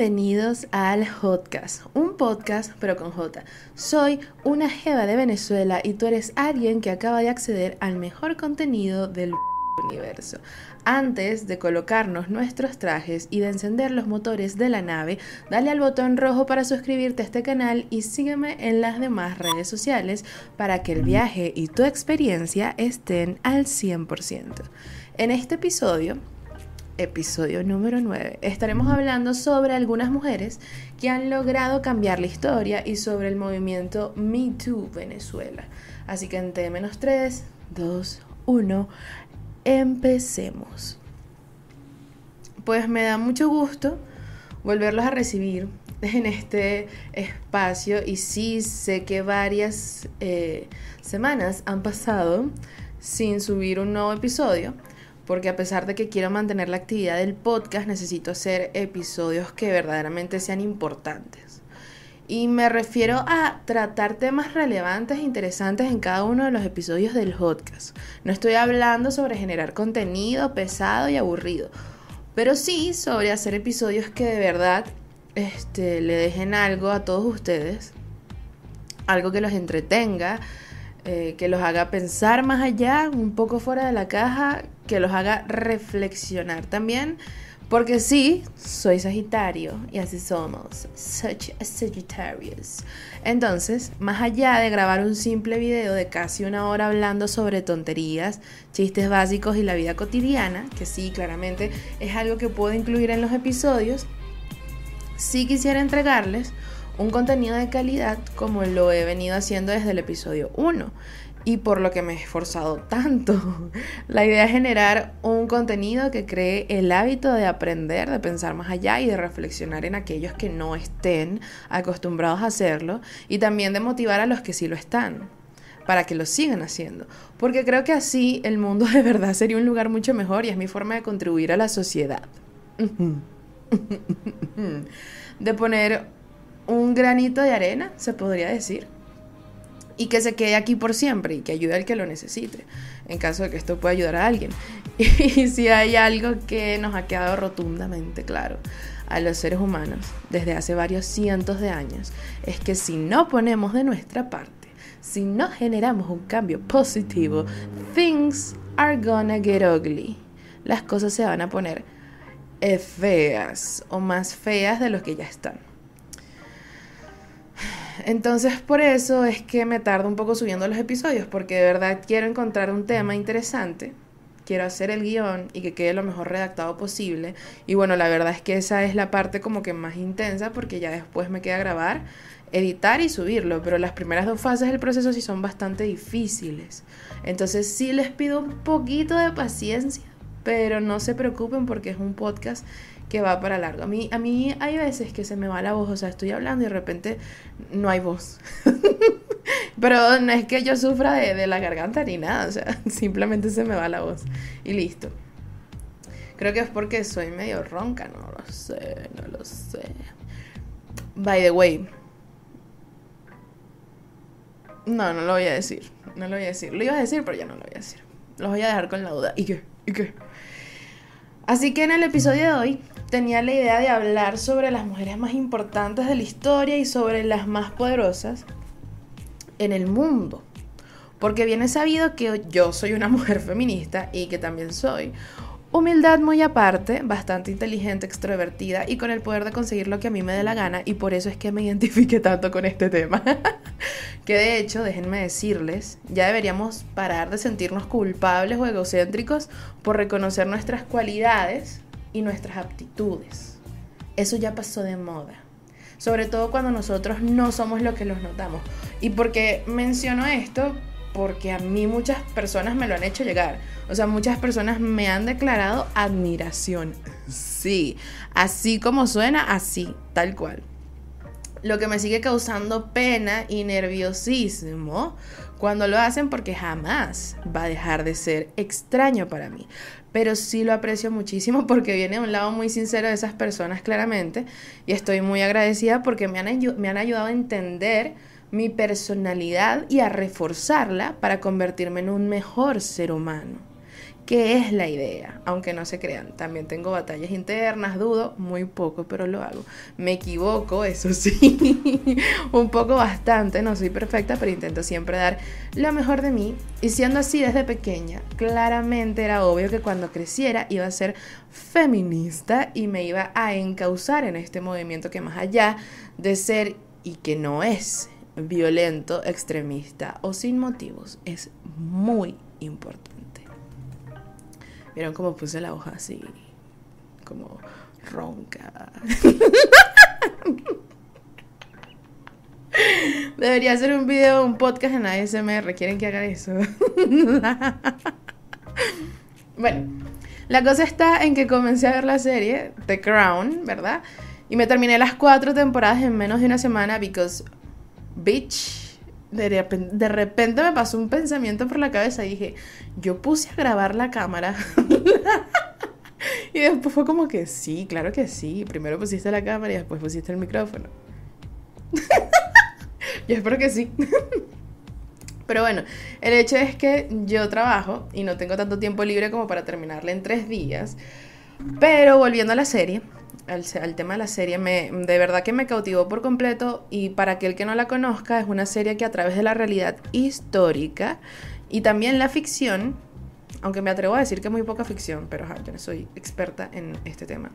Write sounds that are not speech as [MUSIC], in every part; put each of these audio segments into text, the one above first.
Bienvenidos al Hotcast, un podcast pero con J. Soy una jeva de Venezuela y tú eres alguien que acaba de acceder al mejor contenido del universo. Antes de colocarnos nuestros trajes y de encender los motores de la nave, dale al botón rojo para suscribirte a este canal y sígueme en las demás redes sociales para que el viaje y tu experiencia estén al 100%. En este episodio episodio número 9, estaremos hablando sobre algunas mujeres que han logrado cambiar la historia y sobre el movimiento Me Too Venezuela. Así que en T-3, 2, 1, empecemos. Pues me da mucho gusto volverlos a recibir en este espacio y sí sé que varias eh, semanas han pasado sin subir un nuevo episodio porque a pesar de que quiero mantener la actividad del podcast, necesito hacer episodios que verdaderamente sean importantes. Y me refiero a tratar temas relevantes e interesantes en cada uno de los episodios del podcast. No estoy hablando sobre generar contenido pesado y aburrido, pero sí sobre hacer episodios que de verdad este, le dejen algo a todos ustedes, algo que los entretenga, eh, que los haga pensar más allá, un poco fuera de la caja, que los haga reflexionar también. Porque sí, soy Sagitario y así somos, such a Sagittarius. Entonces, más allá de grabar un simple video de casi una hora hablando sobre tonterías, chistes básicos y la vida cotidiana, que sí, claramente es algo que puedo incluir en los episodios, sí quisiera entregarles un contenido de calidad como lo he venido haciendo desde el episodio 1 y por lo que me he esforzado tanto. [LAUGHS] La idea es generar un contenido que cree el hábito de aprender, de pensar más allá y de reflexionar en aquellos que no estén acostumbrados a hacerlo y también de motivar a los que sí lo están para que lo sigan haciendo. Porque creo que así el mundo [LAUGHS] de verdad sería un lugar mucho mejor y es mi forma de contribuir a la sociedad. [LAUGHS] de poner un granito de arena, se podría decir, y que se quede aquí por siempre y que ayude al que lo necesite, en caso de que esto pueda ayudar a alguien. [LAUGHS] Y si hay algo que nos ha quedado rotundamente claro a los seres humanos desde hace varios cientos de años, es que si no ponemos de nuestra parte, si no generamos un cambio positivo, things are gonna get ugly. Las cosas se van a poner feas o más feas de lo que ya están. Entonces por eso es que me tardo un poco subiendo los episodios, porque de verdad quiero encontrar un tema interesante, quiero hacer el guion y que quede lo mejor redactado posible. Y bueno, la verdad es que esa es la parte como que más intensa, porque ya después me queda grabar, editar y subirlo, pero las primeras dos fases del proceso sí son bastante difíciles. Entonces sí les pido un poquito de paciencia, pero no se preocupen porque es un podcast que va para largo. A mí, a mí hay veces que se me va la voz, o sea, estoy hablando y de repente no hay voz. [LAUGHS] Pero no es que yo sufra de, de, la garganta ni nada, o sea, [LAUGHS] simplemente se me va la voz y listo. Creo que es porque soy medio ronca, no lo sé, no lo sé. By the way. No, no lo voy a decir, no lo voy a decir. Lo iba a decir, pero ya no lo voy a decir. Lo voy a dejar con la duda. ¿Y qué? ¿Y qué? Así que en el episodio de hoy tenía la idea de hablar sobre las mujeres más importantes de la historia y sobre las más poderosas en el mundo. Porque bien es sabido que yo soy una [LAUGHS] mujer feminista y que también soy Humildad muy aparte, bastante inteligente, extrovertida y con el poder de conseguir lo que a mí me dé la gana y por eso es que me [LAUGHS] identifique tanto con este tema. [LAUGHS] que de hecho, déjenme decirles, ya deberíamos parar de sentirnos culpables o egocéntricos por reconocer nuestras cualidades y nuestras aptitudes. Eso ya pasó de moda. Sobre todo cuando nosotros no somos lo que los notamos. Y porque menciono esto, porque a mí muchas personas me lo han hecho llegar. O sea, muchas personas me han declarado admiración. Sí, así como suena, así, tal cual. Lo que me sigue causando pena y nerviosismo cuando lo hacen porque jamás va a dejar de ser extraño para mí. Pero sí lo aprecio muchísimo [LAUGHS] porque viene de un lado muy sincero de esas personas claramente y estoy muy agradecida porque me han, me han ayudado a entender mi personalidad y a reforzarla para convertirme en un mejor ser humano. Que es la idea, aunque no se crean. También tengo batallas internas, dudo muy poco, pero lo hago. Me equivoco, eso [LAUGHS] sí, un poco bastante, no soy perfecta, pero intento siempre dar lo mejor de mí. Y siendo así desde pequeña, claramente era obvio que cuando creciera iba a ser feminista y me iba a encauzar en este movimiento que más allá de ser y que no es violento, extremista o sin motivos, es muy importante. Vieron cómo puse la hoja así, como ronca. Debería hacer un video, un podcast en ASMR. ¿Quieren que haga eso? bueno, la cosa está en que comencé a ver la serie The Crown, ¿verdad? Y me terminé las cuatro temporadas en menos de una semana because, bitch, de repente, de repente me pasó un pensamiento por la cabeza y dije, yo puse a grabar la cámara. [LAUGHS] y después fue como que sí, claro que sí. Primero pusiste la cámara y después pusiste el micrófono. [LAUGHS] yo espero que sí. [LAUGHS] Pero bueno, el hecho es que yo trabajo y no tengo tanto tiempo libre como para terminarla en tres días. Pero volviendo a la serie, al, tema de la serie, me, de verdad que me cautivó por completo y para aquel que no la conozca, es una serie que a través de la realidad histórica y también la ficción, aunque me atrevo a decir que muy poca ficción, pero no soy experta en este tema,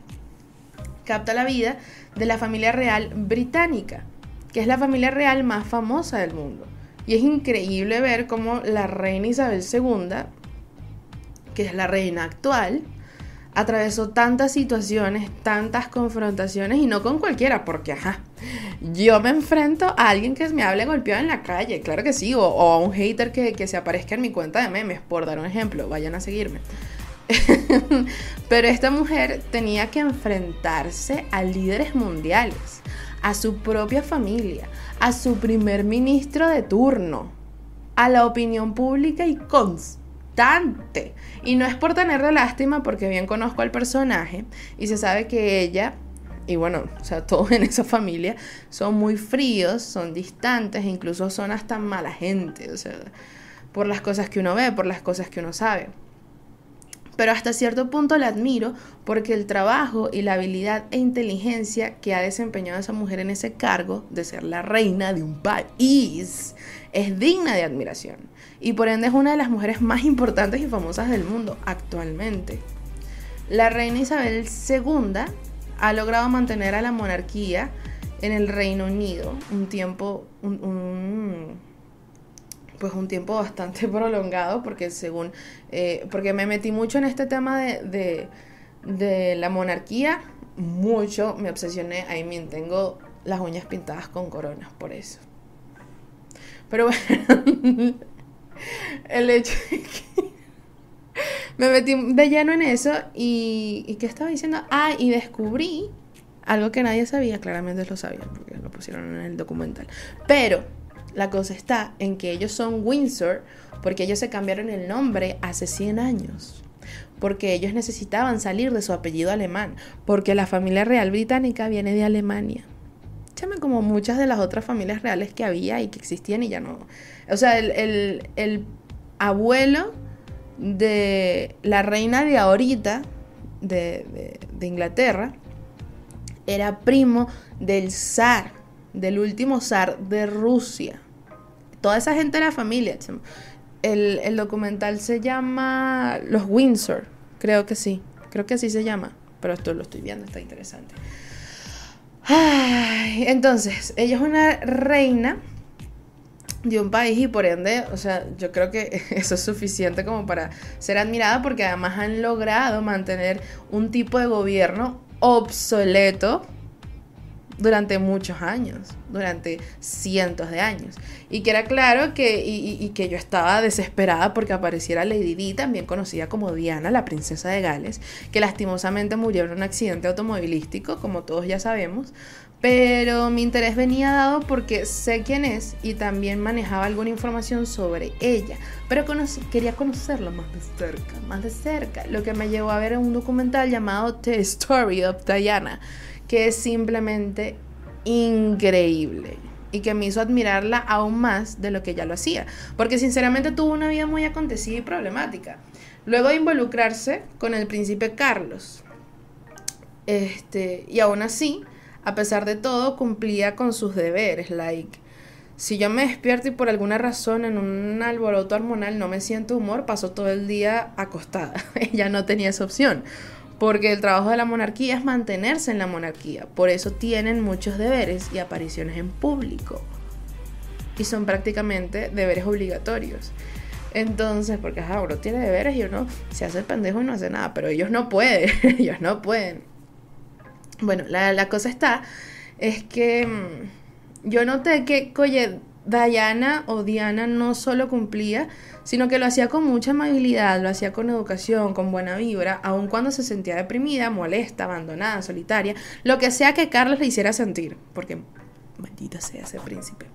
capta la vida de la familia real británica, que es la familia real más famosa del mundo. Y es increíble ver cómo la reina Isabel II, que es la reina actual, atravesó tantas situaciones, tantas confrontaciones y no con cualquiera, porque ajá, yo me enfrento a alguien que me hable golpeado en la calle, claro que sí, o, a un hater que, que, se aparezca en mi cuenta de memes, por dar un ejemplo, vayan a seguirme. [LAUGHS] Pero esta mujer tenía que enfrentarse a líderes mundiales, a su propia familia, a su primer ministro de turno, a la opinión pública y y no es por tenerle lástima, porque bien conozco al personaje y se sabe que ella, y bueno, o sea, [LAUGHS] todos en esa familia son muy fríos, son distantes, incluso son hasta mala gente, o sea, por las cosas que uno ve, por las cosas que uno sabe. Pero hasta cierto punto la admiro porque el trabajo y la habilidad e inteligencia que ha desempeñado esa mujer en ese cargo de ser la reina de un país es digna de admiración y por ende es una de las mujeres más importantes y famosas del mundo actualmente. La reina Isabel II ha logrado mantener a la monarquía en el Reino Unido un tiempo, pues un tiempo bastante [LAUGHS] prolongado, porque según, eh, porque me metí mucho en este tema de, de, la monarquía, mucho me obsesioné, ahí tengo las uñas pintadas con coronas por eso. Pero [LAUGHS] bueno, el hecho es que me metí de lleno en eso y, y ¿qué estaba diciendo? Ah, y descubrí algo que nadie sabía, claramente lo sabían porque lo pusieron en el documental. Pero la cosa está en que ellos son Windsor porque ellos se cambiaron el nombre hace 100 años. Porque ellos necesitaban salir de su apellido alemán. Porque la familia real británica viene de Alemania. Chame como muchas de las otras familias reales que había y que existían y ya no. O sea, el, abuelo de la reina de ahorita, de, de, Inglaterra, era primo del zar, del último zar de Rusia. Toda esa gente era familia. El, el, documental se llama Los Windsor, creo que sí, creo que así se llama, pero esto lo estoy viendo, está interesante. Ay, entonces, ella es una reina de un país y por ende, o sea, yo creo que [LAUGHS] eso es suficiente como para ser admirada porque además han logrado mantener un tipo de gobierno obsoleto durante muchos años, durante cientos de años. Y que era claro que, y, que yo estaba desesperada porque apareciera Lady Di, también conocida como Diana, la princesa de Gales, que lastimosamente murió en un accidente automovilístico, como todos ya sabemos. Pero mi interés venía dado porque sé quién es y también manejaba alguna información sobre ella. Pero quería conocerla más de cerca, más de cerca. Lo que me llevó a ver un documental llamado The Story of Diana que es simplemente increíble. y que me hizo admirarla aún más de lo que ya lo hacía, porque sinceramente tuvo una vida muy acontecida y problemática. Luego de involucrarse con el príncipe Carlos, este, y aún así, a pesar de todo, cumplía con sus deberes, like si yo me despierto y por alguna razón en un alboroto hormonal no me siento humor, paso todo el día acostada. [LAUGHS] Ella no tenía esa opción. Porque el trabajo de la monarquía es mantenerse en la monarquía. Por eso tienen muchos deberes y apariciones en público. Y son prácticamente deberes obligatorios. Entonces, porque ajá, uno tiene deberes y uno se hace el pendejo y no hace nada. Pero ellos no pueden. [LAUGHS] ellos no pueden. Bueno, la, la cosa está. Es que mm, yo noté que, oye, Diana o Diana no solo cumplía, sino que lo hacía con mucha amabilidad, lo hacía con educación, con buena vibra, aun cuando se sentía deprimida, molesta, abandonada, solitaria, lo que sea que Carlos le hiciera sentir, porque maldita sea ese príncipe.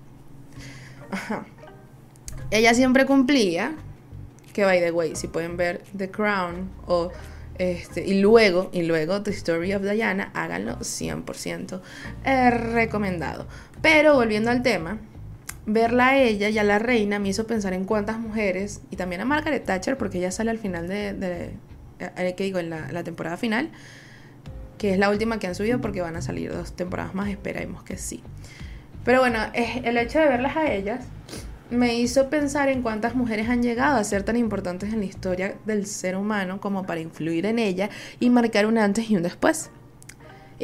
Ajá. Ella siempre cumplía, que by the way, si pueden ver The Crown o este, y luego, y luego The Story of Diana, háganlo 100% recomendado. Pero volviendo al tema, verla a ella y a la reina me hizo pensar en cuántas mujeres, y también a Margaret Thatcher, porque ella sale al final de, de, eh, digo, en la, temporada final, que es la última que han subido porque van a salir dos temporadas más, esperemos que sí. Pero bueno, el hecho de verlas a ellas me hizo pensar en cuántas mujeres han llegado a ser tan importantes en la historia del ser humano como para influir en ella y marcar un antes y un después.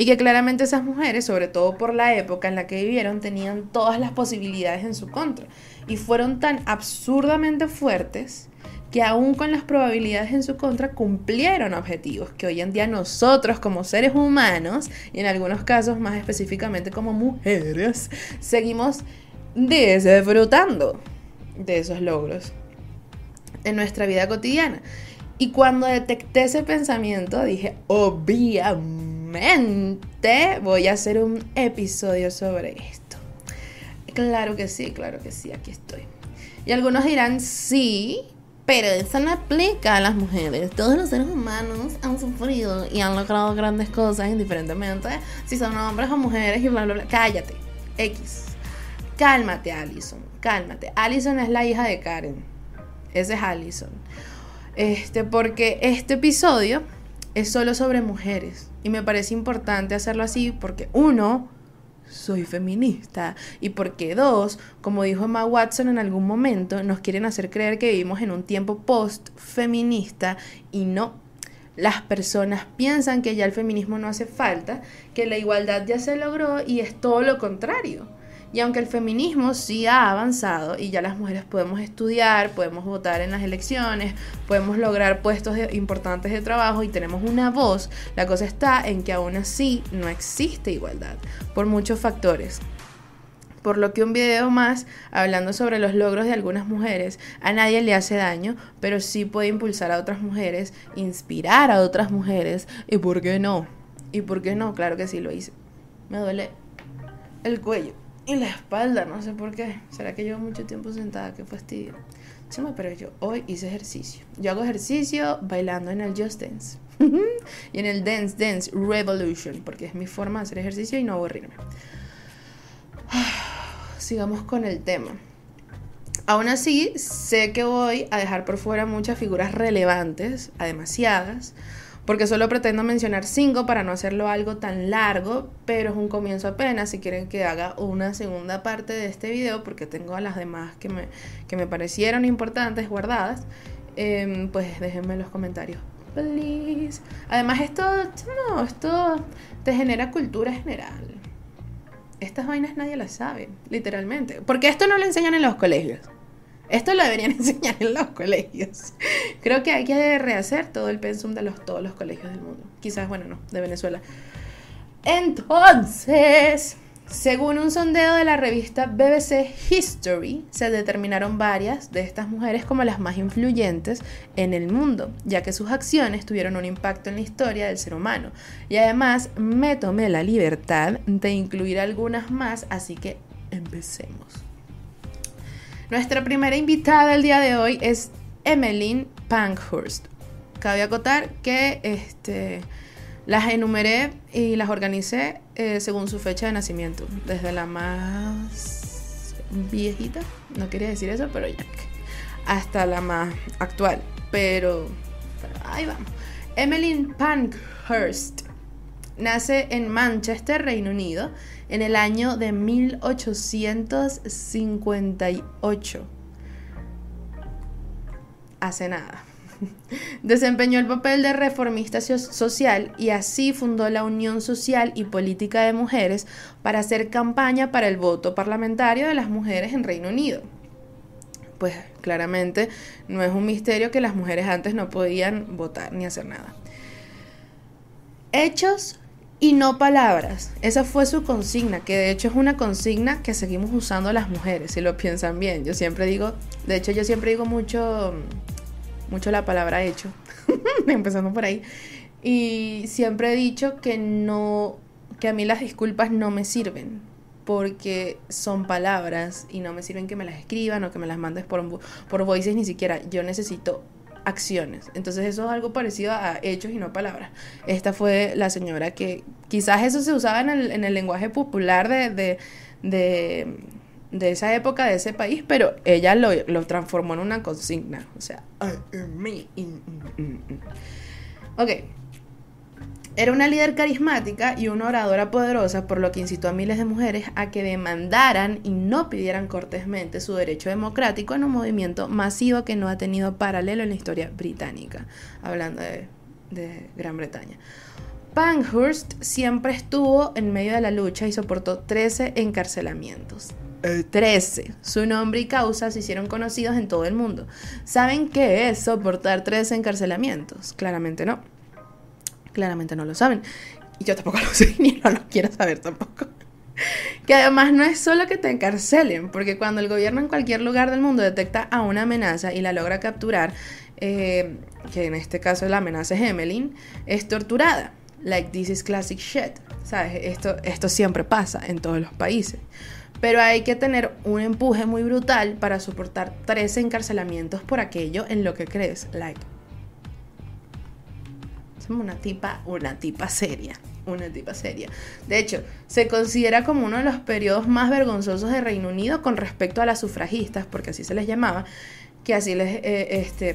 Y que claramente esas mujeres, sobre todo por la época en la que vivieron, tenían todas las posibilidades en su contra. Y fueron tan absurdamente fuertes que aún con las probabilidades en su contra cumplieron objetivos que hoy en día nosotros como seres humanos, y en algunos casos más específicamente como mujeres, seguimos disfrutando de esos logros en nuestra vida cotidiana. Y cuando detecté ese pensamiento dije, obviamente, voy a hacer un episodio sobre esto. Claro que sí, claro que sí, aquí estoy. Y algunos dirán, sí, pero eso no aplica a las mujeres. Todos los seres humanos han sufrido y han logrado grandes cosas indiferentemente si son hombres o mujeres y bla, bla, bla. Cállate, X. Cálmate, Allison, cálmate. Allison es la hija de Karen. Ese es Allison. Este, porque este episodio es solo sobre mujeres. Y me parece importante hacerlo así porque uno, soy feminista. Y porque dos, como dijo Emma Watson en algún momento, nos quieren hacer creer que vivimos en un tiempo post-feminista y no. Las personas piensan que ya el feminismo no hace falta, que la igualdad ya se logró y es todo lo contrario. Y aunque el feminismo sí ha avanzado y ya las mujeres podemos estudiar, podemos votar en las elecciones, podemos lograr puestos importantes de trabajo y tenemos una voz, la cosa está en que aún así no existe igualdad por muchos factores. Por lo que un video más hablando sobre los logros de algunas mujeres a nadie le hace daño, pero sí puede impulsar a otras mujeres, inspirar a otras mujeres. ¿Y por qué no? ¿Y por qué no? Claro que sí lo hice. Me duele el cuello. Y la espalda, no sé por qué. ¿Será que llevo mucho tiempo sentada? Qué fastidio. Chama, pero yo hoy hice ejercicio. Yo hago ejercicio bailando en el Just Dance. [LAUGHS] y en el Dance Dance Revolution, porque es mi forma de hacer ejercicio y no aburrirme. [SIGHS] Sigamos con el tema. Aún así, sé que voy a dejar por fuera muchas figuras relevantes, a demasiadas, porque solo pretendo mencionar cinco para no hacerlo algo tan largo, pero es un comienzo apenas. Si quieren que haga una segunda parte de este video, porque tengo a las demás que me, que me parecieron importantes guardadas, em, pues déjenme en los comentarios. Please. Además, esto, no, esto te genera cultura general. Estas vainas nadie las sabe, literalmente. Porque esto no lo enseñan en los colegios. Esto lo deberían [LAUGHS] enseñar en los colegios. Creo que hay que rehacer todo el pensum de los, todos los colegios del mundo. Quizás, bueno, no, de Venezuela. Entonces, según un sondeo de la revista BBC History, se determinaron varias de estas mujeres como las más influyentes en el mundo, ya que sus acciones tuvieron un impacto en la historia del ser humano. Y además me tomé la libertad de incluir algunas más, así que empecemos. Nuestra primera invitada el día de hoy es Emmeline Pankhurst. Cabe acotar que este, las enumeré y las organicé eh, según su fecha de nacimiento, desde la más viejita, no quería decir eso, pero ya hasta la más actual. Pero, pero ahí vamos. Emmeline Pankhurst nace en Manchester, Reino Unido, en el año de 1858. Hace nada. [LAUGHS] Desempeñó el papel de reformista social y así fundó la Unión Social y Política de Mujeres para hacer campaña para el voto parlamentario de las mujeres en Reino Unido. Pues claramente no es un misterio que las mujeres antes no podían votar ni hacer nada. Hechos y no palabras. Esa fue su consigna, que de hecho es una consigna que seguimos usando las mujeres, si lo piensan bien. Yo siempre digo, de hecho yo siempre digo mucho mucho la palabra hecho, [LAUGHS] empezando por ahí. Y siempre he dicho que no, que a mí las disculpas no me sirven, porque son palabras y no me sirven que me las escriban o que me las mandes por, por voices ni siquiera. Yo necesito acciones. Entonces eso es algo parecido a hechos y no palabras. Esta fue la señora que quizás eso se usaba en el, en el lenguaje popular de, de de esa época, de ese país, pero ella lo, transformó en una consigna. O sea, ok. Era una líder carismática y una oradora poderosa, por lo que incitó a miles de mujeres a que demandaran y no pidieran cortésmente su derecho democrático en un movimiento masivo que no ha tenido paralelo en la historia británica, hablando de, de Gran Bretaña. Pankhurst siempre estuvo en medio de la lucha y soportó 13 encarcelamientos. 13. Su nombre y causa se hicieron conocidos en todo el mundo. ¿Saben qué es soportar 13 encarcelamientos? Claramente no. Claramente no lo saben. Y yo tampoco [LAUGHS] lo sé ni no lo quiero saber tampoco. [LAUGHS] Que además no es solo que te encarcelen, porque cuando el gobierno en cualquier lugar del mundo detecta a una amenaza y la logra capturar, eh, que en este caso la amenaza es Emmeline, es torturada. Like this is classic shit. ¿Sabes? Esto, esto siempre pasa en todos los países. Pero hay que tener un empuje muy brutal para soportar 13 encarcelamientos por aquello en lo que crees. Like. Una tipa, una tipa seria. Una tipa seria. De hecho, se considera como uno de los periodos más vergonzosos de Reino Unido con respecto a las sufragistas, porque así se les llamaba, que así les, eh, este,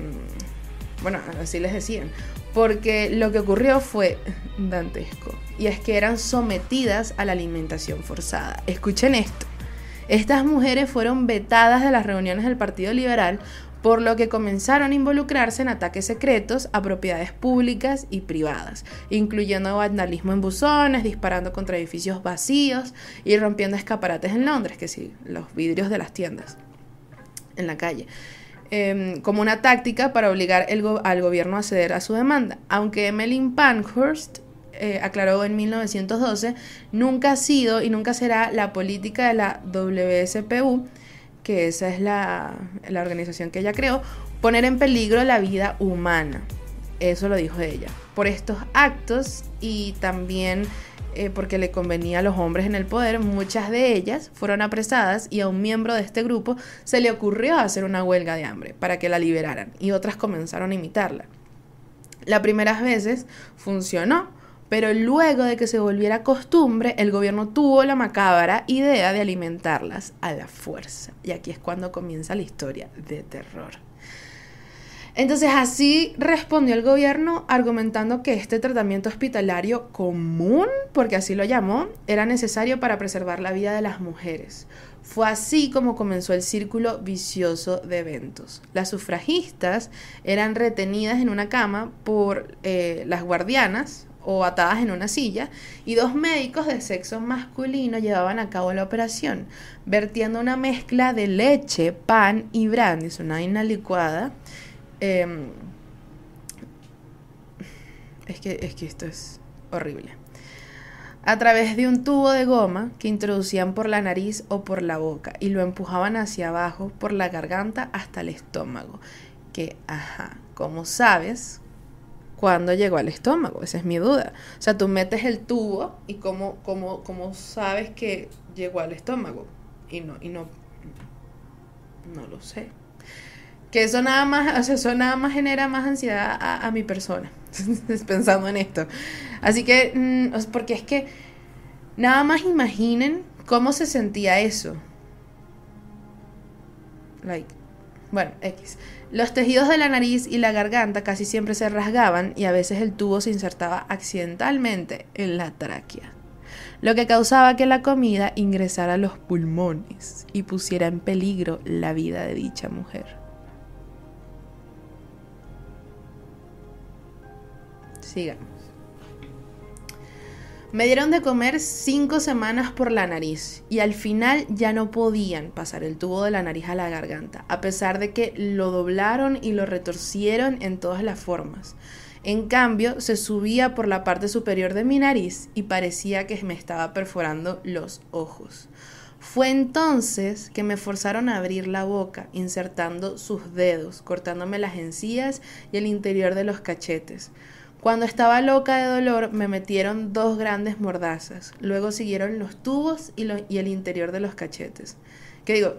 bueno, así les decían, porque lo que ocurrió fue dantesco, y es que eran sometidas a la alimentación forzada. Escuchen esto. Estas mujeres fueron vetadas de las reuniones del Partido Liberal, por lo que comenzaron a involucrarse en ataques secretos a propiedades públicas y privadas, incluyendo vandalismo en buzones, disparando contra edificios vacíos y rompiendo escaparates en Londres, que sí, los vidrios de las tiendas en la calle. Em, como una táctica para obligar al gobierno a ceder a su demanda. Aunque Emmeline Pankhurst eh, aclaró en 1912, nunca ha sido y nunca será la política de la WSPU, que esa es la, la organización que ella creó, poner en peligro la vida humana. Eso lo dijo ella. Por estos actos y también eh, porque le convenía a los hombres en el poder, muchas de ellas fueron apresadas y a un miembro de este grupo se le ocurrió hacer una huelga de hambre para que la liberaran y otras comenzaron a imitarla. Las primeras veces funcionó, pero luego de que se volviera costumbre, el gobierno tuvo la macabra idea de alimentarlas a la fuerza. Y aquí es cuando comienza la historia de terror. Entonces así respondió el gobierno argumentando que este tratamiento hospitalario común, porque así lo llamó, era necesario para preservar la vida de las mujeres. Fue así como comenzó el círculo vicioso de eventos. Las sufragistas eran retenidas en una cama por eh, las guardianas o atadas en una silla, y dos médicos de sexo masculino llevaban a cabo la operación, vertiendo una mezcla de leche, pan y brandy, una vaina licuada. Em, es, que, es que esto es horrible. A través de un tubo de goma que introducían por la nariz o por la boca y lo empujaban hacia abajo por la garganta hasta el estómago. Que, ajá, como sabes, cuándo llegó al estómago, esa es mi duda. O sea, tú metes el tubo y cómo, cómo, cómo sabes que llegó al estómago. Y no, y no, no lo sé. Que eso nada más, o sea, eso nada más genera más ansiedad a, mi persona, [LAUGHS] pensando en esto. Así que, mm, porque es que nada más imaginen cómo se sentía eso. like, bueno, X. Los tejidos de la nariz y la garganta casi siempre se rasgaban y a veces el tubo se insertaba accidentalmente en la tráquea, lo que causaba que la comida ingresara a los pulmones y pusiera en peligro la vida de dicha mujer. Sigamos. Me dieron de comer cinco semanas por la nariz y al final ya no podían pasar el tubo de la nariz a la garganta, a pesar de que lo doblaron y lo retorcieron en todas las formas. En cambio, se subía por la parte superior de mi nariz y parecía que me estaba perforando los ojos. Fue entonces que me forzaron a abrir la boca, insertando sus dedos, cortándome las encías y el interior de los cachetes. Cuando estaba loca de dolor me metieron dos grandes mordazas. Luego siguieron los tubos y, el interior de los cachetes. ¿Qué digo?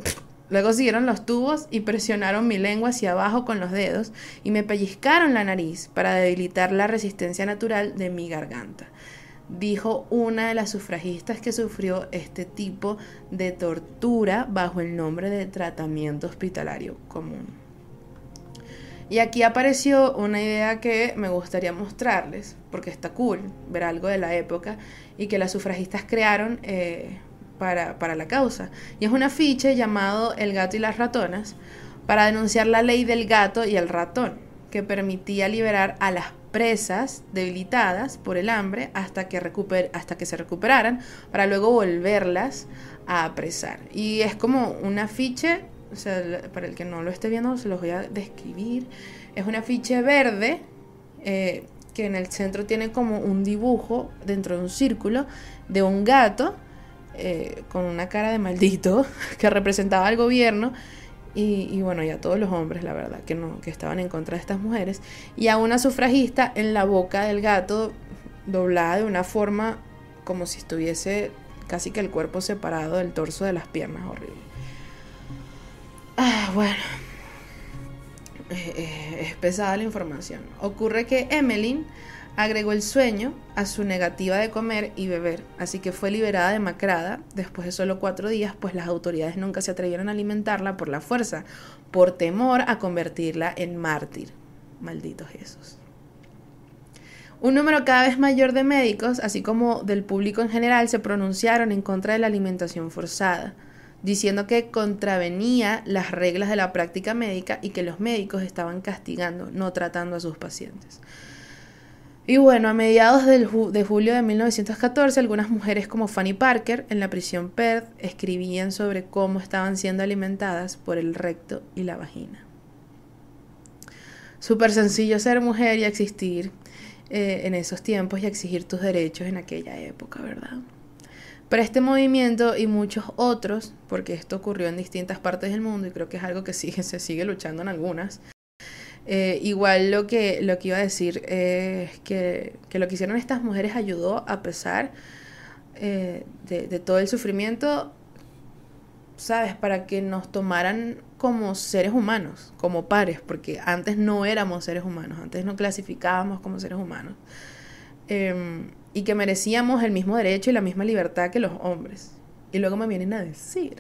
Luego siguieron los tubos y presionaron mi lengua hacia abajo con los dedos y me pellizcaron la nariz para debilitar la resistencia natural de mi garganta. Dijo una de las sufragistas que sufrió este tipo de tortura bajo el nombre de tratamiento hospitalario común. Y aquí apareció una idea que me gustaría mostrarles, porque está cool ver algo de la época y que las sufragistas crearon eh, para, para la causa. Y es un afiche llamado El gato y las ratonas para denunciar la ley del gato y el ratón, que permitía liberar a las presas debilitadas por el hambre hasta que, recuper hasta que se recuperaran para luego volverlas a apresar. Y es como un afiche o sea, para el que no lo esté viendo, se los voy a describir. Es un afiche verde eh, que en el centro tiene como un dibujo dentro de un círculo de un gato eh, con una cara de maldito [LAUGHS] que representaba al gobierno y, bueno, y a todos los hombres, la verdad, que, no, que estaban en contra de estas mujeres, y a una sufragista en la boca del gato doblada de una forma como si estuviese casi que el cuerpo separado del torso de las piernas, horrible. Ah, bueno. Eh, eh, es pesada la información. Ocurre que Emmeline agregó el sueño a su negativa de comer y beber, así que fue liberada de Macrada después de solo cuatro días, pues las autoridades nunca se atrevieron a alimentarla por la fuerza, por temor a convertirla en mártir. Malditos Jesús. Un número cada vez mayor de médicos, así como del público en general, se pronunciaron en contra de la alimentación forzada diciendo que contravenía las reglas de la práctica médica y que los médicos estaban castigando, no tratando a sus pacientes. Y bueno, a mediados de julio de 1914, algunas mujeres como Fanny Parker en la prisión Perth escribían sobre cómo estaban siendo alimentadas por el recto y la vagina. Súper sencillo ser mujer y existir eh, en esos tiempos y exigir tus derechos en aquella época, ¿verdad? Pero este movimiento y muchos otros, porque esto ocurrió en distintas partes del mundo y creo que es algo que sigue, se sigue luchando en algunas, eh, igual lo que, lo que iba a decir es que, lo que hicieron estas mujeres ayudó a pesar eh, de, de, todo el sufrimiento, ¿sabes? Para que nos tomaran como seres humanos, como pares, porque antes no éramos seres humanos, antes no clasificábamos como seres humanos. Em, y que merecíamos el mismo derecho y la misma libertad que los hombres. Y luego me vienen a decir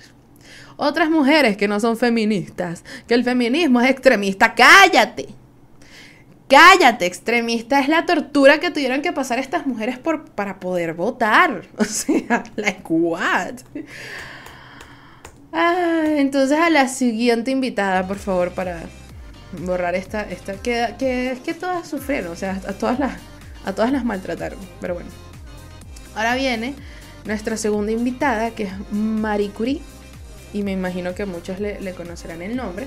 otras mujeres que no son feministas, que el feminismo es extremista. Cállate. Cállate, extremista es la tortura que tuvieron que pasar estas mujeres por, para poder votar. [LAUGHS] O sea, like what? Ah, entonces a la siguiente invitada, por favor, para borrar esta, esta que, que es que todas sufrieron, o sea, a todas las a todas las maltrataron, pero bueno. Ahora viene nuestra segunda invitada, que es Marie Curie, y me imagino que muchos le, conocerán el nombre.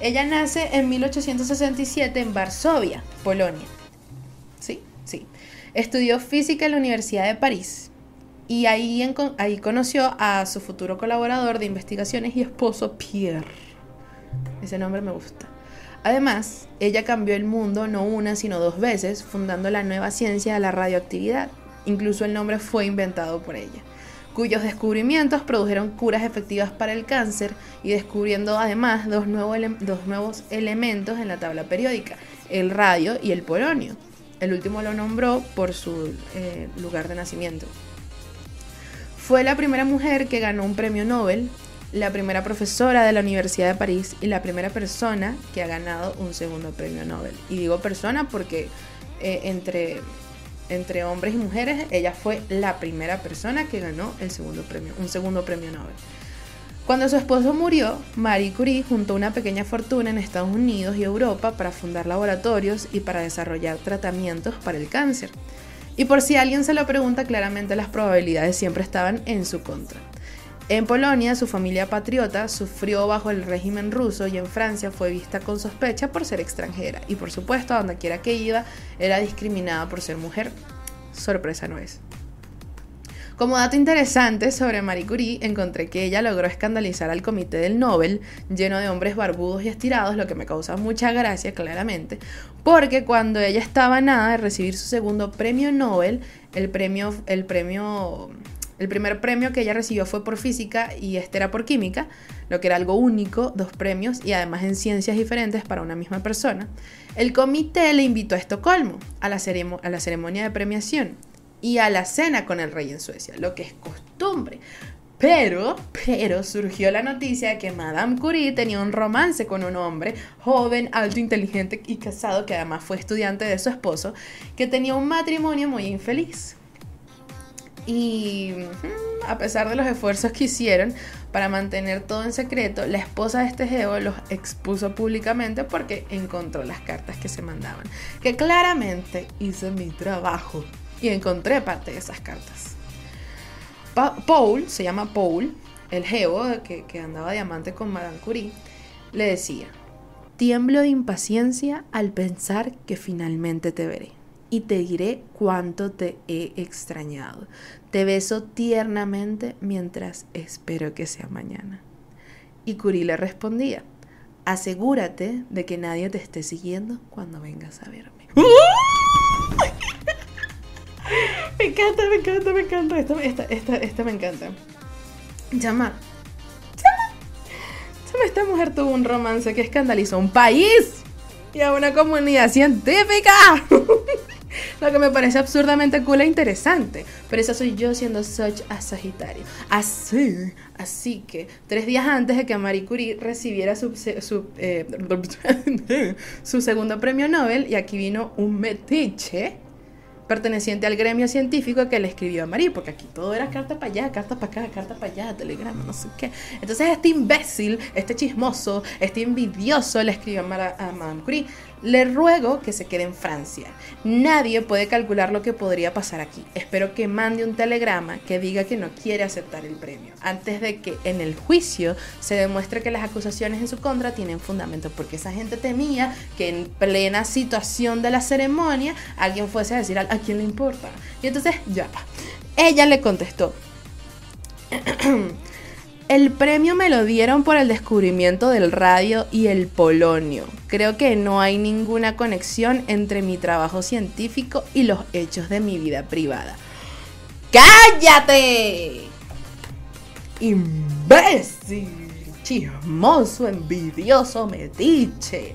Ella nace en 1867 en Varsovia, Polonia. Sí, sí. Estudió física en la Universidad de París y ahí, ahí conoció a su futuro colaborador de investigaciones y esposo Pierre. Ese nombre me gusta. Además, ella cambió el mundo no una, sino dos veces, fundando la nueva ciencia de la radioactividad. Incluso el nombre fue inventado por ella, cuyos descubrimientos produjeron curas efectivas para el cáncer y descubriendo además dos, nuevos elementos en la tabla periódica, el radio y el polonio. El último lo nombró por su eh, lugar de nacimiento. Fue la primera mujer que ganó un premio Nobel la primera profesora de la Universidad de París y la primera persona que ha ganado un segundo premio Nobel. Y digo persona porque eh, entre, entre hombres y mujeres, ella fue la primera persona que ganó el segundo premio, un segundo premio Nobel. Cuando su esposo murió, Marie Curie juntó una pequeña fortuna en Estados Unidos y Europa para fundar laboratorios y para desarrollar tratamientos para el cáncer. Y por si alguien se lo pregunta, claramente las probabilidades siempre estaban en su contra. En Polonia, su familia patriota sufrió bajo el régimen ruso y en Francia fue vista con sospecha por ser extranjera. Y por supuesto, a donde quiera que iba, era discriminada por ser mujer. Sorpresa no es. Como dato interesante sobre Marie Curie, encontré que ella logró escandalizar al comité del Nobel, lleno de hombres barbudos y estirados, lo que me causa mucha gracia, claramente, porque cuando ella estaba nada de recibir su segundo premio Nobel, el premio, el premio, el primer premio que ella recibió fue por física y este era por química, lo que era algo único, dos premios y además en ciencias diferentes para una misma persona. El comité le invitó a Estocolmo a la, a la ceremonia de premiación y a la cena con el rey en Suecia, lo que es costumbre. Pero, pero surgió la noticia de que Madame Curie tenía un romance con un hombre joven, alto, inteligente y casado, que además fue estudiante de su esposo, que tenía un matrimonio muy infeliz. Y a pesar de los esfuerzos que hicieron para mantener todo en secreto, la esposa de este geo los expuso públicamente porque encontró las cartas que se mandaban. Que claramente hice mi trabajo y encontré parte de esas cartas. Paul, se llama Paul, el geo que, que andaba diamante con Madame Curie, le decía, tiemblo de impaciencia al pensar que finalmente te veré y te diré cuánto te he extrañado. Te beso tiernamente mientras espero que sea mañana. Y Curie le respondía, asegúrate de que nadie te esté siguiendo cuando vengas a verme. [LAUGHS] me encanta, me encanta, me encanta. Esta, esta, esta, me encanta. Llama. Llama, esta mujer tuvo un romance que escandalizó a un país y a una comunidad científica. [LAUGHS] [LAUGHS] Lo que me parece absurdamente cool e interesante. Pero eso soy yo siendo such a Sagitario. Así, así que tres días antes de que Marie Curie recibiera su, su, eh, [LAUGHS] su segundo premio Nobel, y aquí vino un metiche perteneciente al gremio científico que le escribió a Marie, porque aquí todo era carta para allá, carta para acá, carta para allá, telegrama, no sé qué. Entonces este imbécil, este chismoso, este envidioso le escribió a Madame Curie, le ruego que se quede en Francia. Nadie puede calcular lo que podría pasar aquí. Espero que mande un telegrama que diga que no quiere aceptar el premio, antes de que en el juicio se demuestre que las acusaciones en su contra tienen fundamento, porque esa gente temía que en plena situación de la ceremonia alguien fuese a decir a, quién le importa. Y entonces, ya, ella le contestó. [CLEARS THROAT] El premio me lo dieron por el descubrimiento del radio y el polonio. Creo que no hay ninguna conexión entre mi trabajo científico y los hechos de mi vida privada. ¡Cállate! Imbécil, chismoso, envidioso, metiche.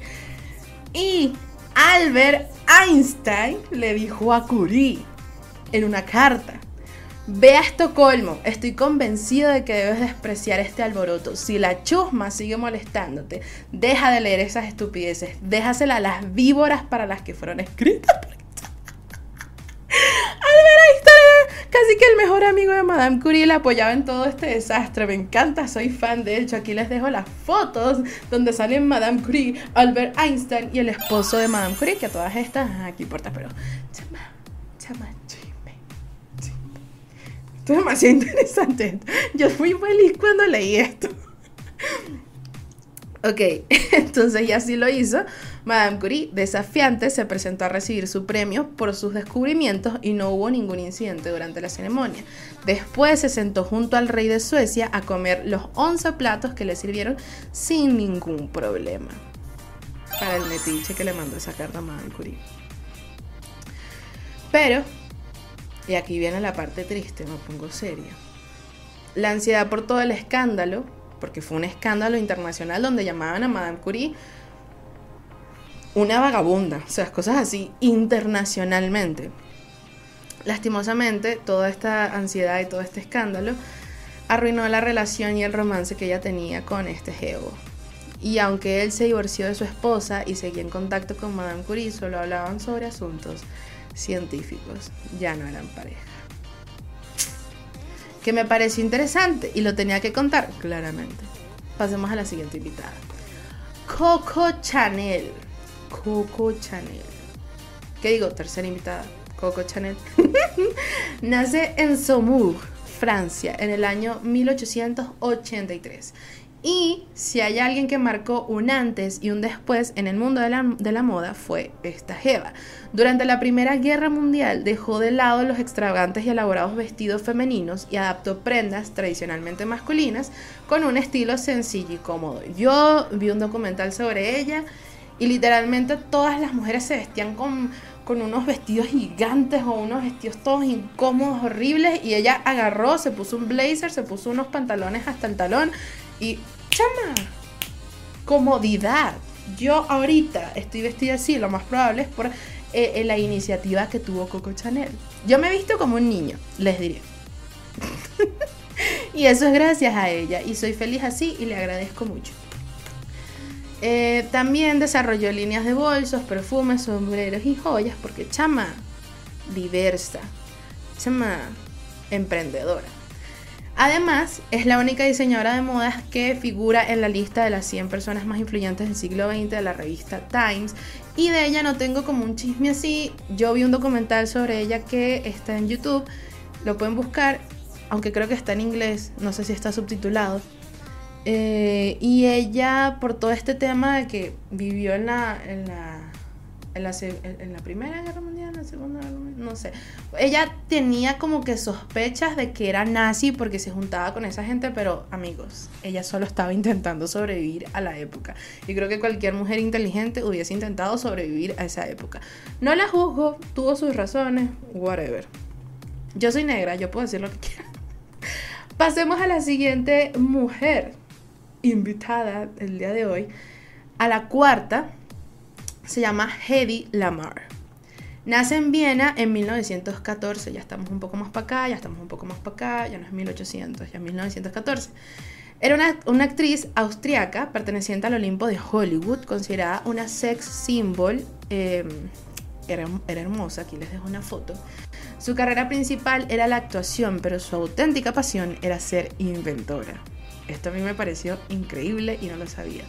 Y Albert Einstein le dijo a Curie en una carta Ve a Estocolmo. Estoy convencido de que debes despreciar este alboroto. Si la chusma sigue molestándote, deja de leer esas estupideces. Déjasela a las víboras para las que fueron escritas. [LAUGHS] Albert Einstein casi que el mejor amigo de Madame Curie la apoyaba en todo este desastre. Me encanta, soy fan. De hecho, aquí les dejo las fotos donde salen Madame Curie, Albert Einstein y el esposo de Madame Curie, que a todas estas, aquí importa, pero esto es demasiado interesante. Yo fui feliz cuando leí esto. Ok, [LAUGHS] entonces ya así lo hizo. Madame Curie, desafiante, se presentó a recibir su premio por sus descubrimientos y no hubo ningún incidente durante la ceremonia. Después se sentó junto al rey de Suecia a comer los 11 platos que le sirvieron sin ningún problema. Para el metiche que le mandó esa carta a Madame Curie. Pero y aquí viene la parte triste, me pongo seria. La ansiedad por todo el escándalo, porque fue un escándalo internacional donde llamaban a Madame Curie una vagabunda, o sea, cosas así internacionalmente. Lastimosamente, toda esta ansiedad y todo este escándalo arruinó la relación y el romance que ella tenía con este Geo. Y aunque él se divorció de su esposa y seguía en contacto con Madame Curie, solo hablaban sobre asuntos científicos, ya no eran pareja. Que me pareció interesante y lo tenía que contar, claramente. Pasemos a la siguiente invitada. Coco Chanel. Coco Chanel. ¿Qué digo? Tercera invitada. Coco Chanel. [LAUGHS] Nace en Saumur, Francia, en el año 1883 y si hay alguien que marcó un antes y un después en el mundo de la, moda fue esta Jeva. Durante la Primera Guerra Mundial dejó de lado los extravagantes y elaborados vestidos femeninos y adaptó prendas tradicionalmente masculinas con un estilo sencillo y cómodo. Yo vi un documental sobre ella y literalmente todas las mujeres se vestían con, con unos vestidos gigantes o unos vestidos todos incómodos, horribles y ella agarró, se puso un blazer, se puso unos pantalones hasta el talón y chama, comodidad. Yo ahorita estoy vestida así, lo más probable es por eh, la iniciativa que tuvo Coco Chanel. Yo me he visto como un niño, les diré. [LAUGHS] y eso es gracias a ella. Y soy feliz así y le agradezco mucho. Eh, también desarrolló líneas de bolsos, perfumes, sombreros y joyas porque chama, diversa, chama, emprendedora. Además, es la única diseñadora de modas que figura en la lista de las 100 personas más influyentes del siglo XX de la revista Times. Y de ella no tengo como un chisme así. Yo vi un documental sobre ella que está en YouTube. Lo pueden buscar, aunque creo que está en inglés. No sé si está subtitulado. Eh, y ella, por todo este tema de que vivió en la, en la en la, en la Primera Guerra Mundial, en la Segunda Guerra Mundial, no sé. Ella tenía como que sospechas de que era nazi porque se juntaba con esa gente, pero amigos, ella solo estaba intentando sobrevivir a la época. Y creo que cualquier mujer inteligente hubiese intentado sobrevivir a esa época. No la juzgo, tuvo sus razones, whatever. Yo soy negra, yo puedo decir lo que quiera. [LAUGHS] Pasemos a la siguiente mujer invitada el día de hoy, a la cuarta se llama Hedy Lamar. Nace en Viena en 1914, ya estamos un poco más para acá, ya estamos un poco más para acá, ya no es 1800, ya es 1914. Era una, actriz austriaca perteneciente al Olimpo de Hollywood, considerada una sex symbol. Em, era, era hermosa, aquí les dejo una foto. Su carrera principal era la actuación, pero su auténtica pasión era ser inventora. Esto a mí me pareció increíble y no lo sabía.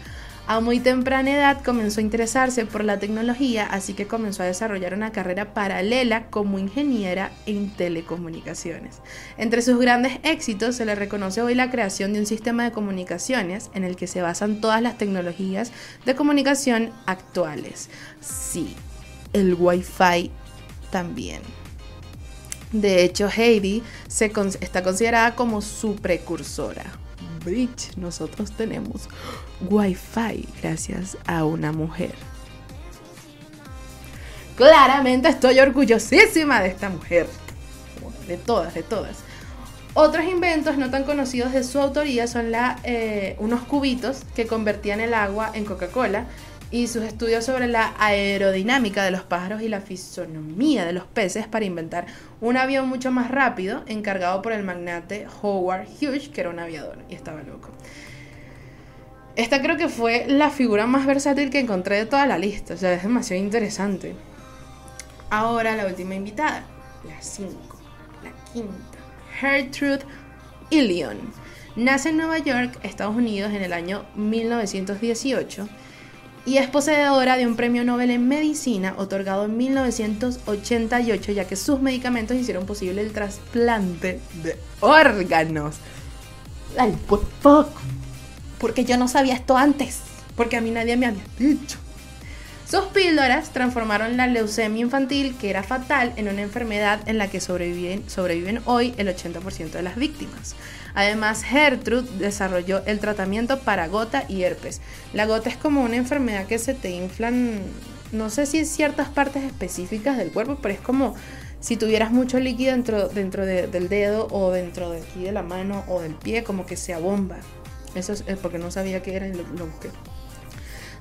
A muy temprana edad comenzó a interesarse por la tecnología, así que comenzó a desarrollar una carrera paralela como ingeniera en telecomunicaciones. Entre sus grandes éxitos se le reconoce hoy la creación de un sistema de comunicaciones en el que se basan todas las tecnologías de comunicación actuales. Sí, el Wi-Fi también. De hecho, Heidi se está considerada como su precursora. Bridge, nosotros tenemos Wi-Fi gracias a una mujer. Claramente estoy orgullosísima de esta mujer. De todas, de todas. Otros inventos no tan conocidos de su autoría son eh, unos cubitos que convertían el agua en Coca-Cola y sus estudios sobre la aerodinámica de los pájaros y la fisonomía de los peces para inventar un avión mucho más rápido encargado por el magnate Howard Hughes, que era un aviador y estaba loco. Esta creo que fue la figura más versátil que encontré de toda la lista, o sea, es demasiado interesante. Ahora la última invitada, la 5, la quinta, Gertrude Ilion. Nace en Nueva York, Estados Unidos, en el año 1918 y es poseedora de un premio Nobel en Medicina otorgado en 1988, ya que sus medicamentos hicieron posible el trasplante de órganos. Ay, por poco. Porque yo no sabía esto antes, porque a mí nadie me había dicho. Sus píldoras transformaron la leucemia infantil, que era fatal, en una enfermedad en la que sobreviven, hoy el 80% de las víctimas. Además, Gertrude desarrolló el tratamiento para gota y herpes. La gota es como una enfermedad que se te inflan, no sé si en ciertas partes específicas del cuerpo, pero es como si tuvieras mucho líquido dentro, dentro del dedo o dentro de aquí de la mano o del pie, como que se abomba. Eso es porque no sabía qué era y lo, busqué.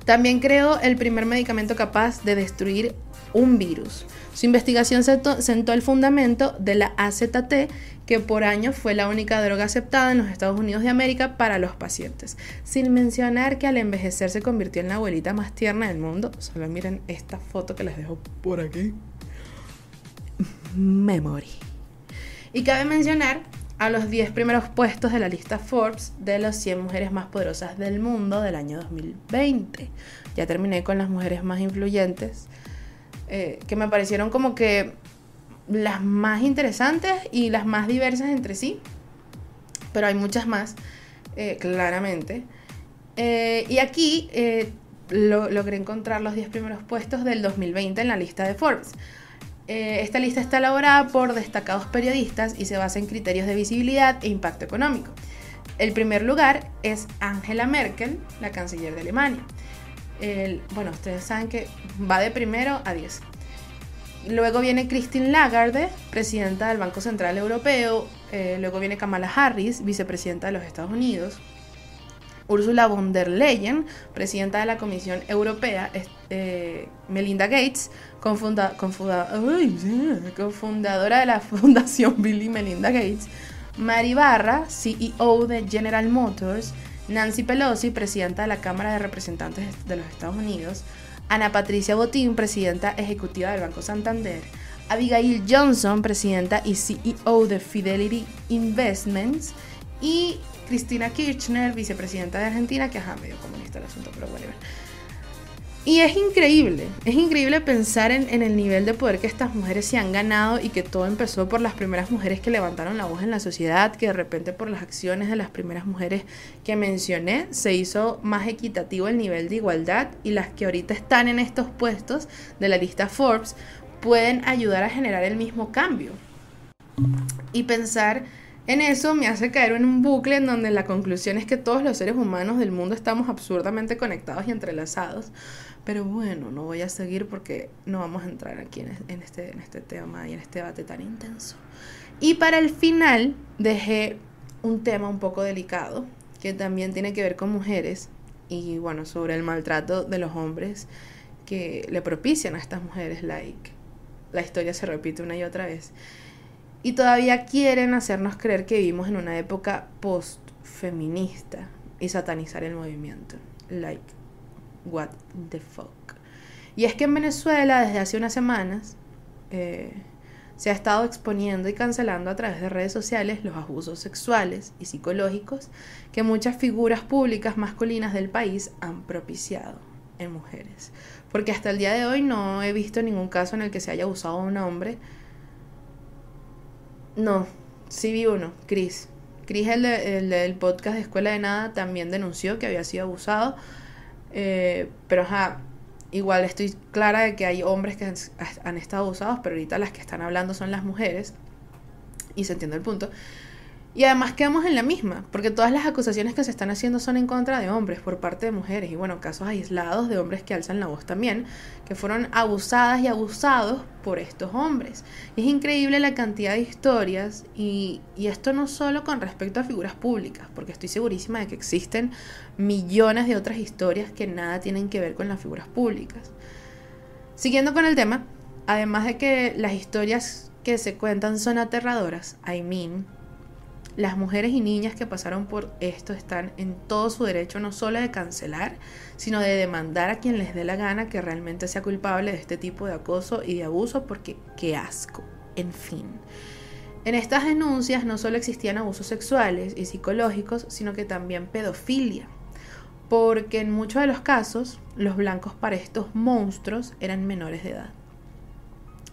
También creó el primer medicamento capaz de destruir un virus. Su investigación sentó el fundamento de la AZT, que por años fue la única droga aceptada en los Estados Unidos de América para los pacientes. Sin mencionar que al envejecer se convirtió en la abuelita más tierna del mundo. Solo miren esta foto que les dejo por aquí. Memory. Y cabe mencionar a los 10 primeros puestos de la lista Forbes de las 100 mujeres más poderosas del mundo del año 2020. Ya terminé con las mujeres más influyentes, eh, que me parecieron como que las más interesantes y las más diversas entre sí, pero hay muchas más, eh, claramente. Eh, y aquí logré encontrar los 10 primeros puestos del 2020 en la lista de Forbes. Eh, esta lista está elaborada por destacados periodistas y se basa en criterios de visibilidad e impacto económico. El primer lugar es Angela Merkel, la canciller de Alemania. bueno, ustedes saben que va de primero a 10. Luego viene Christine Lagarde, presidenta del Banco Central Europeo. Eh, luego viene Kamala Harris, vicepresidenta de los Estados Unidos. Ursula von der Leyen, presidenta de la Comisión Europea, eh, Melinda Gates, cofundadora de la [LAUGHS] Fundación Bill y Melinda Gates, Mary Barra, CEO de General Motors, Nancy Pelosi, presidenta de la Cámara de Representantes de los Estados Unidos, Ana Patricia Botín, presidenta ejecutiva del Banco Santander, Abigail Johnson, presidenta y CEO de Fidelity Investments, y Cristina Kirchner, vicepresidenta de Argentina, que es medio comunista el asunto, pero bueno. Y es increíble, es increíble pensar en, el nivel de poder que estas mujeres se han ganado y que todo empezó por las primeras mujeres que levantaron la voz en la sociedad, que de repente por las acciones de las primeras mujeres que mencioné se hizo más equitativo el nivel de igualdad y las que ahorita están en estos puestos de la lista Forbes pueden ayudar a generar el mismo cambio. Y pensar en eso me hace caer en un bucle en donde la conclusión es que todos los seres humanos del mundo estamos absurdamente conectados y entrelazados. Pero bueno, no voy a seguir porque no vamos a entrar aquí en este, en este tema y en este debate tan intenso. Y para el final dejé un tema un poco delicado que también tiene que ver con mujeres y bueno, sobre el maltrato de los hombres que le propician a estas mujeres, like. La historia se repite una y otra vez y todavía quieren hacernos creer que vivimos en una época post-feminista y satanizar el movimiento. Like, what the fuck. Y es que en Venezuela desde hace unas semanas eh, se ha estado exponiendo y cancelando a través de redes sociales los abusos sexuales y psicológicos que muchas figuras públicas masculinas del país han propiciado en mujeres. Porque hasta el día de hoy no he visto ningún caso en el que se haya abusado a un hombre no, sí vi uno, Chris. Chris, el, del podcast de Escuela de Nada, también denunció que había sido abusado. Eh, pero ajá, igual estoy clara de que hay hombres que han, estado abusados, pero ahorita las que están hablando son las mujeres. Y se entiende el punto. Y además quedamos en la misma, porque todas las acusaciones que se están haciendo son en contra de hombres por parte de mujeres. Y bueno, casos aislados de hombres que alzan la voz también, que fueron abusadas y abusados por estos hombres. es increíble la cantidad de historias y, y esto no solo con respecto a figuras públicas, porque estoy segurísima de que existen millones de otras historias que nada tienen que ver con las figuras públicas. Siguiendo con el tema, además de que las historias que se cuentan son aterradoras, I mean, las mujeres y niñas que pasaron por esto están en todo su derecho no solo de cancelar, sino de demandar a quien les dé la gana que realmente sea culpable de este tipo de acoso y de abuso, porque qué asco, en fin. En estas denuncias no solo existían abusos sexuales y psicológicos, sino que también pedofilia, porque en muchos de los casos los blancos para estos monstruos eran menores de edad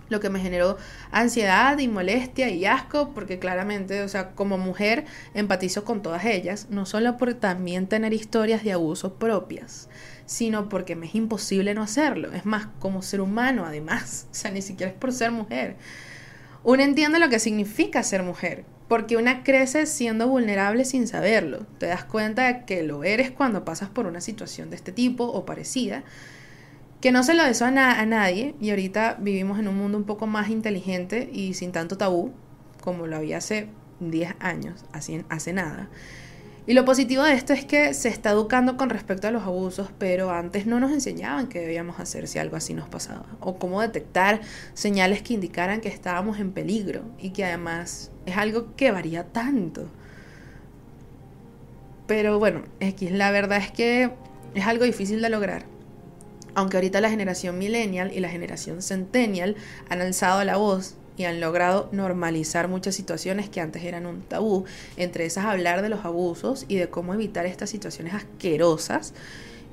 lo que me generó ansiedad y molestia y asco, porque claramente, o sea, como mujer empatizo con todas ellas, no solo por también tener historias de abuso propias, sino porque me es imposible no hacerlo. Es más, como ser humano además, [LAUGHS] o sea, ni siquiera es por ser mujer. Uno entiende lo que significa ser mujer, porque una crece siendo vulnerable sin saberlo. Te das cuenta de que lo eres cuando pasas por una situación de este tipo o parecida que no se lo deseo a, a, nadie y ahorita vivimos en un mundo un poco más inteligente y sin tanto tabú como lo había hace 10 años, así, hace nada. Y lo positivo de esto es que se está educando con respecto a los abusos, pero antes no nos enseñaban qué debíamos hacer si algo así nos pasaba, o cómo detectar señales que indicaran que estábamos en peligro y que además es algo que varía tanto. Pero bueno, X, la verdad es que es algo difícil de lograr. Aunque ahorita la generación millennial y la generación centennial han alzado la voz y han logrado normalizar muchas situaciones que antes eran un tabú, entre esas hablar de los abusos y de cómo evitar estas situaciones asquerosas.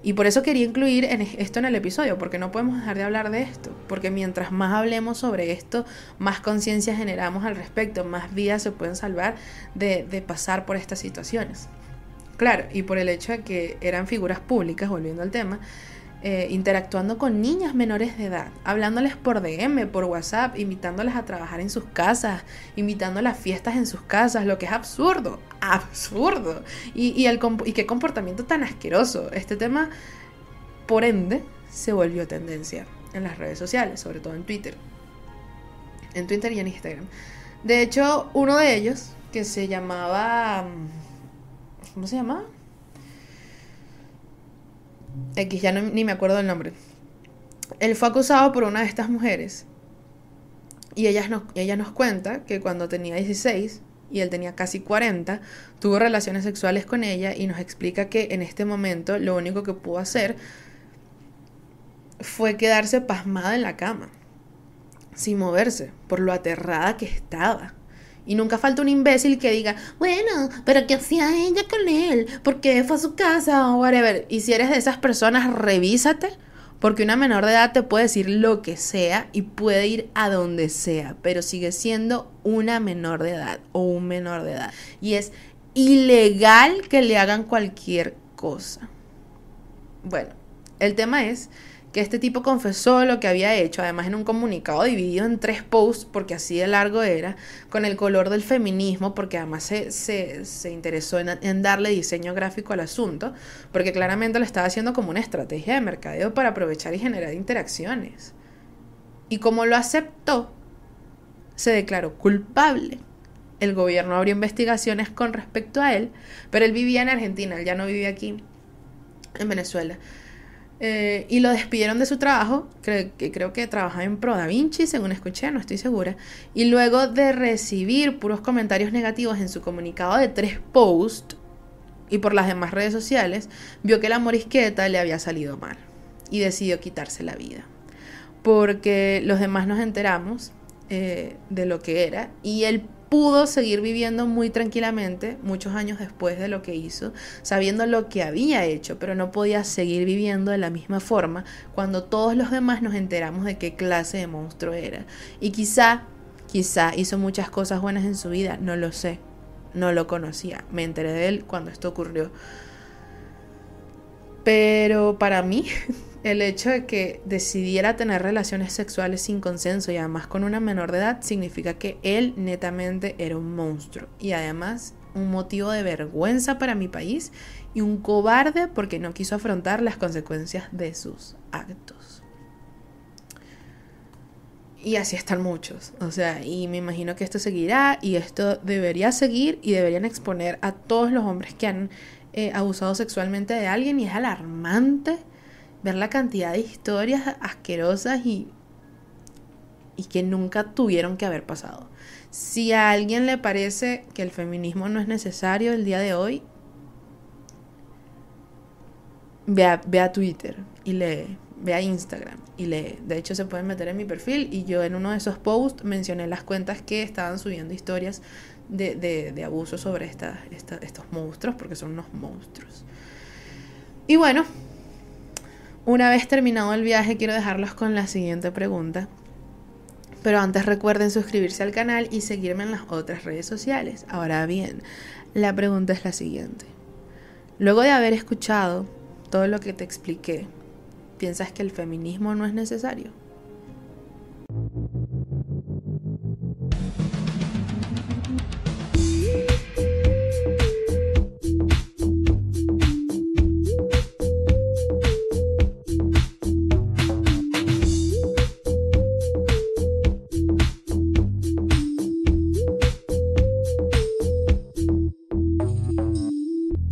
Y por eso quería incluir esto en el episodio, porque no podemos dejar de hablar de esto, porque mientras más hablemos sobre esto, más conciencia generamos al respecto, más vidas se pueden salvar de, de pasar por estas situaciones. Claro, y por el hecho de que eran figuras públicas, volviendo al tema, eh, interactuando con niñas menores de edad, hablándoles por DM, por WhatsApp, invitándoles a trabajar en sus casas, invitándolas a fiestas en sus casas, lo que es absurdo, absurdo. Y, el, y qué comportamiento tan asqueroso. Este tema, por ende, se volvió tendencia en las redes sociales, sobre todo en Twitter. En Twitter y en Instagram. De hecho, uno de ellos, que se llamaba... ¿Cómo se llamaba? X, ya ni me acuerdo del nombre. Él fue acusado por una de estas mujeres. Y ella nos, ella nos cuenta que cuando tenía 16 y él tenía casi 40, tuvo relaciones sexuales con ella y nos explica que en este momento lo único que pudo hacer fue quedarse pasmada en la cama, sin moverse, por lo aterrada que estaba. Y nunca falta un imbécil que diga, bueno, pero ¿qué hacía ella con él? ¿Por qué fue a su casa? O whatever. Y si eres de esas personas, revísate. Porque una menor de edad te puede decir lo que sea y puede ir a donde sea, pero sigue siendo una menor de edad o un menor de edad. Y es ilegal que le hagan cualquier cosa. Bueno, el tema es que este tipo confesó lo que había hecho, además en un comunicado dividido en tres posts, porque así de largo era, con el color del feminismo, porque además se, se, interesó en, en, darle diseño gráfico al asunto, porque claramente lo estaba haciendo como una estrategia de mercadeo para aprovechar y generar interacciones. Y como lo aceptó, se declaró culpable. El gobierno abrió investigaciones con respecto a él, pero él vivía en Argentina, él ya no vivía aquí, en Venezuela. Eh, y lo despidieron de su trabajo, que creo que trabajaba en Pro Da Vinci, según escuché, no estoy segura. Y luego de recibir puros comentarios negativos en su comunicado de tres posts y por las demás redes sociales, vio que la morisqueta le había salido mal y decidió quitarse la vida. Porque los demás nos enteramos eh, de lo que era y él pudo seguir viviendo muy tranquilamente muchos años después de lo que hizo, sabiendo lo que había hecho, pero no podía seguir viviendo de la misma forma cuando todos los demás nos enteramos de qué clase de monstruo era. Y quizá, quizá hizo muchas cosas buenas en su vida, no lo sé, no lo conocía, me enteré de él cuando esto ocurrió. Pero para mí [LAUGHS] el hecho de que decidiera tener relaciones sexuales sin consenso y además con una menor de edad significa que él netamente era un monstruo y además un motivo de vergüenza para mi país y un cobarde porque no quiso afrontar las consecuencias de sus actos. Y así están muchos, o sea, y me imagino que esto seguirá y esto debería seguir y deberían exponer a todos los hombres que han eh, abusado sexualmente de alguien y es alarmante ver la cantidad de historias asquerosas y, y que nunca tuvieron que haber pasado. Si a alguien le parece que el feminismo no es necesario el día de hoy, ve a, Twitter y lee, ve a Instagram y lee. De hecho, se pueden meter en mi perfil y yo en uno de esos posts mencioné las cuentas que estaban subiendo historias de, de, abuso sobre estos monstruos, porque son unos monstruos. Y bueno, una vez terminado el viaje, quiero dejarlos con la siguiente pregunta. Pero antes recuerden suscribirse al canal y seguirme en las otras redes sociales. Ahora bien, la pregunta es la siguiente. Luego de haber escuchado todo lo que te expliqué, ¿piensas que el feminismo no es necesario?